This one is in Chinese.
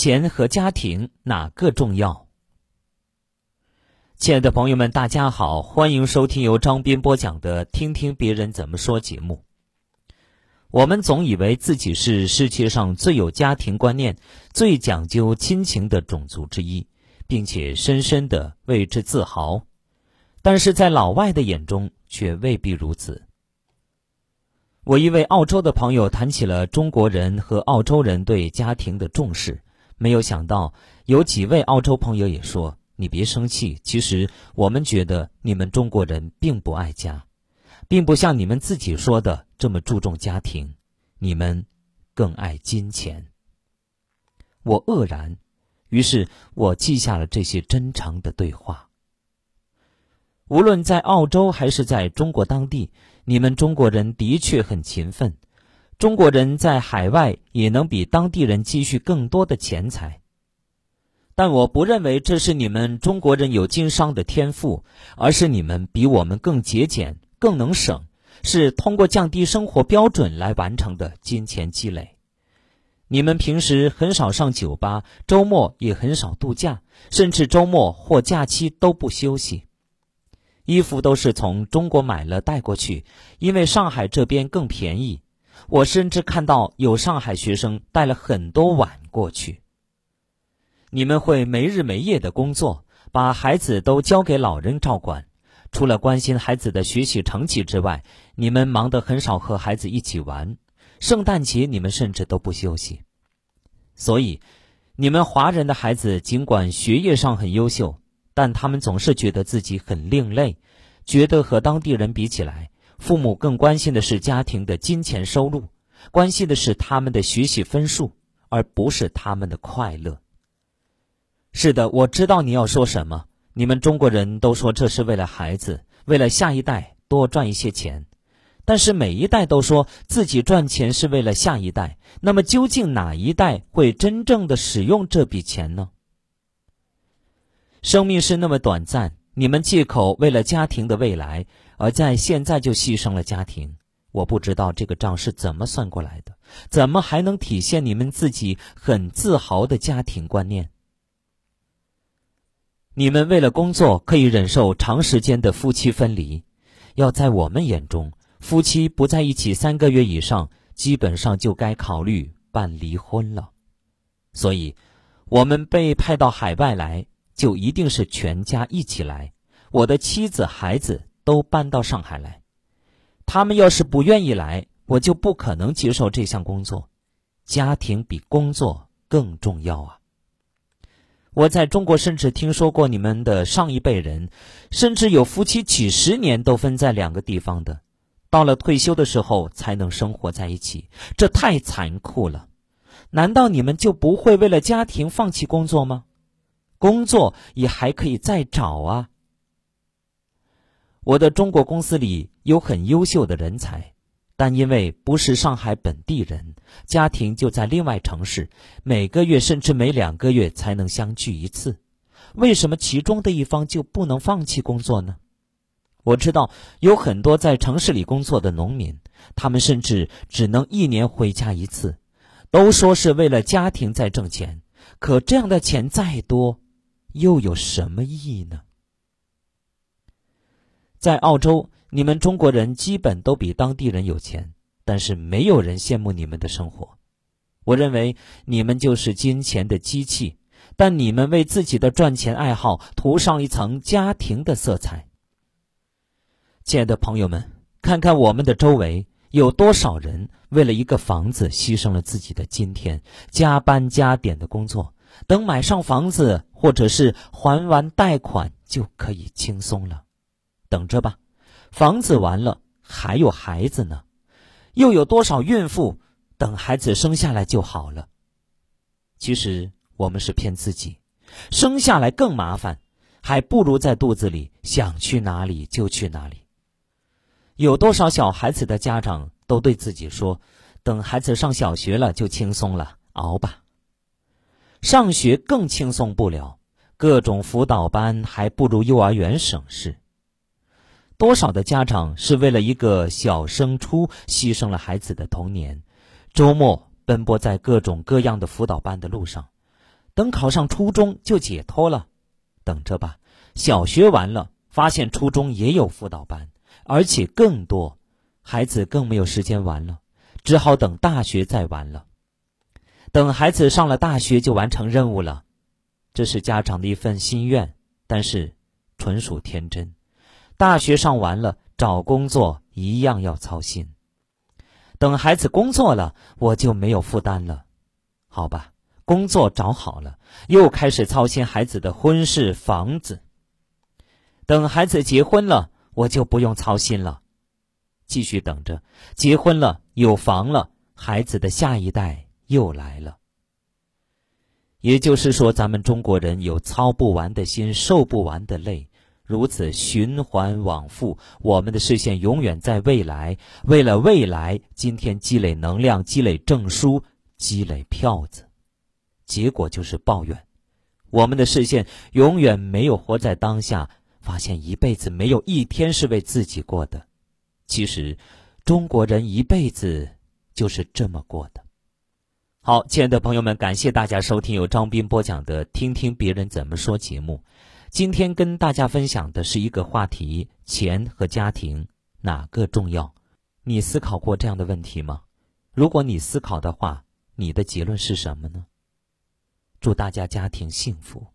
钱和家庭哪个重要？亲爱的朋友们，大家好，欢迎收听由张斌播讲的《听听别人怎么说》节目。我们总以为自己是世界上最有家庭观念、最讲究亲情的种族之一，并且深深的为之自豪，但是在老外的眼中却未必如此。我一位澳洲的朋友谈起了中国人和澳洲人对家庭的重视，没有想到有几位澳洲朋友也说。你别生气，其实我们觉得你们中国人并不爱家，并不像你们自己说的这么注重家庭，你们更爱金钱。我愕然，于是我记下了这些真诚的对话。无论在澳洲还是在中国当地，你们中国人的确很勤奋，中国人在海外也能比当地人积蓄更多的钱财。但我不认为这是你们中国人有经商的天赋，而是你们比我们更节俭、更能省，是通过降低生活标准来完成的金钱积累。你们平时很少上酒吧，周末也很少度假，甚至周末或假期都不休息。衣服都是从中国买了带过去，因为上海这边更便宜。我甚至看到有上海学生带了很多碗过去。你们会没日没夜的工作，把孩子都交给老人照管。除了关心孩子的学习成绩之外，你们忙得很少和孩子一起玩。圣诞节你们甚至都不休息。所以，你们华人的孩子尽管学业上很优秀，但他们总是觉得自己很另类，觉得和当地人比起来，父母更关心的是家庭的金钱收入，关心的是他们的学习分数，而不是他们的快乐。是的，我知道你要说什么。你们中国人都说这是为了孩子，为了下一代多赚一些钱。但是每一代都说自己赚钱是为了下一代，那么究竟哪一代会真正的使用这笔钱呢？生命是那么短暂，你们借口为了家庭的未来，而在现在就牺牲了家庭。我不知道这个账是怎么算过来的，怎么还能体现你们自己很自豪的家庭观念？你们为了工作可以忍受长时间的夫妻分离，要在我们眼中，夫妻不在一起三个月以上，基本上就该考虑办离婚了。所以，我们被派到海外来，就一定是全家一起来。我的妻子、孩子都搬到上海来，他们要是不愿意来，我就不可能接受这项工作。家庭比工作更重要啊！我在中国甚至听说过你们的上一辈人，甚至有夫妻几十年都分在两个地方的，到了退休的时候才能生活在一起，这太残酷了。难道你们就不会为了家庭放弃工作吗？工作也还可以再找啊。我的中国公司里有很优秀的人才。但因为不是上海本地人，家庭就在另外城市，每个月甚至每两个月才能相聚一次。为什么其中的一方就不能放弃工作呢？我知道有很多在城市里工作的农民，他们甚至只能一年回家一次，都说是为了家庭在挣钱。可这样的钱再多，又有什么意义呢？在澳洲。你们中国人基本都比当地人有钱，但是没有人羡慕你们的生活。我认为你们就是金钱的机器，但你们为自己的赚钱爱好涂上一层家庭的色彩。亲爱的朋友们，看看我们的周围，有多少人为了一个房子牺牲了自己的今天，加班加点的工作，等买上房子或者是还完贷款就可以轻松了。等着吧。房子完了，还有孩子呢，又有多少孕妇等孩子生下来就好了？其实我们是骗自己，生下来更麻烦，还不如在肚子里想去哪里就去哪里。有多少小孩子的家长都对自己说：“等孩子上小学了就轻松了，熬吧。”上学更轻松不了，各种辅导班还不如幼儿园省事。多少的家长是为了一个小升初牺牲了孩子的童年，周末奔波在各种各样的辅导班的路上，等考上初中就解脱了。等着吧，小学完了，发现初中也有辅导班，而且更多，孩子更没有时间玩了，只好等大学再玩了。等孩子上了大学就完成任务了，这是家长的一份心愿，但是纯属天真。大学上完了，找工作一样要操心。等孩子工作了，我就没有负担了，好吧？工作找好了，又开始操心孩子的婚事、房子。等孩子结婚了，我就不用操心了，继续等着。结婚了，有房了，孩子的下一代又来了。也就是说，咱们中国人有操不完的心，受不完的累。如此循环往复，我们的视线永远在未来。为了未来，今天积累能量、积累证书、积累票子，结果就是抱怨。我们的视线永远没有活在当下，发现一辈子没有一天是为自己过的。其实，中国人一辈子就是这么过的。好，亲爱的朋友们，感谢大家收听由张斌播讲的《听听别人怎么说》节目。今天跟大家分享的是一个话题：钱和家庭哪个重要？你思考过这样的问题吗？如果你思考的话，你的结论是什么呢？祝大家家庭幸福。